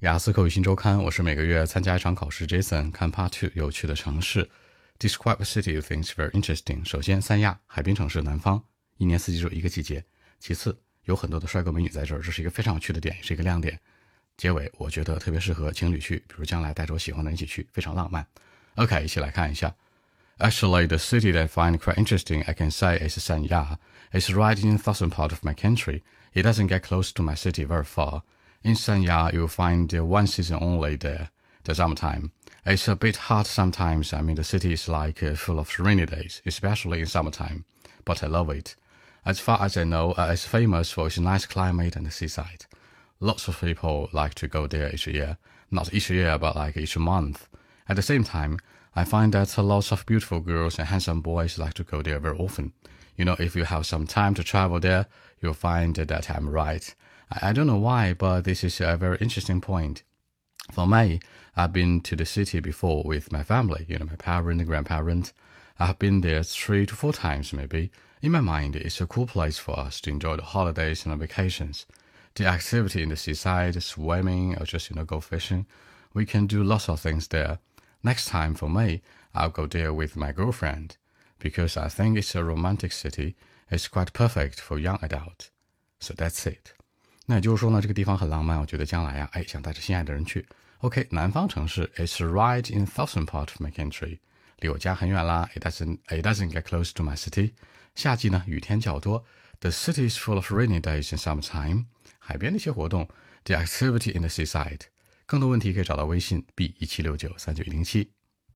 雅思口语新周刊，我是每个月参加一场考试。Jason 看 Part Two 有趣的城市，Describe a city you think is very interesting。首先，三亚海滨城市，南方，一年四季只有一个季节。其次，有很多的帅哥美女在这儿，这是一个非常有趣的点，也是一个亮点。结尾，我觉得特别适合情侣去，比如将来带着我喜欢的人一起去，非常浪漫。OK，一起来看一下。Actually, the city that I find quite interesting, I can say, is Sanya. It's right in the southern part of my country. It doesn't get close to my city very far. In Sanya, you'll find one season only there, the summertime. It's a bit hot sometimes. I mean, the city is like uh, full of rainy days, especially in summertime. But I love it. As far as I know, uh, it's famous for its nice climate and seaside. Lots of people like to go there each year. Not each year, but like each month. At the same time, I find that lots of beautiful girls and handsome boys like to go there very often. You know, if you have some time to travel there, you'll find that I'm right. I, don't know why, but this is a very interesting point. For me, I've been to the city before with my family, you know, my parents and grandparents. I've been there three to four times maybe. In my mind, it's a cool place for us to enjoy the holidays and the vacations. The activity in the seaside, swimming, or just, you know, go fishing. We can do lots of things there. Next time for me, I'll go there with my girlfriend because I think it's a romantic city. It's quite perfect for young adult. So that's it. 那也就是说呢，这个地方很浪漫，我觉得将来呀，哎，想带着心爱的人去。OK，南方城市，It's right in southern part of my country，离我家很远啦。It doesn't it doesn't get close to my city。夏季呢，雨天较多。The city is full of rainy days in summertime。海边的一些活动，The activity in the seaside。更多问题可以找到微信 b 一七六九三九一零七。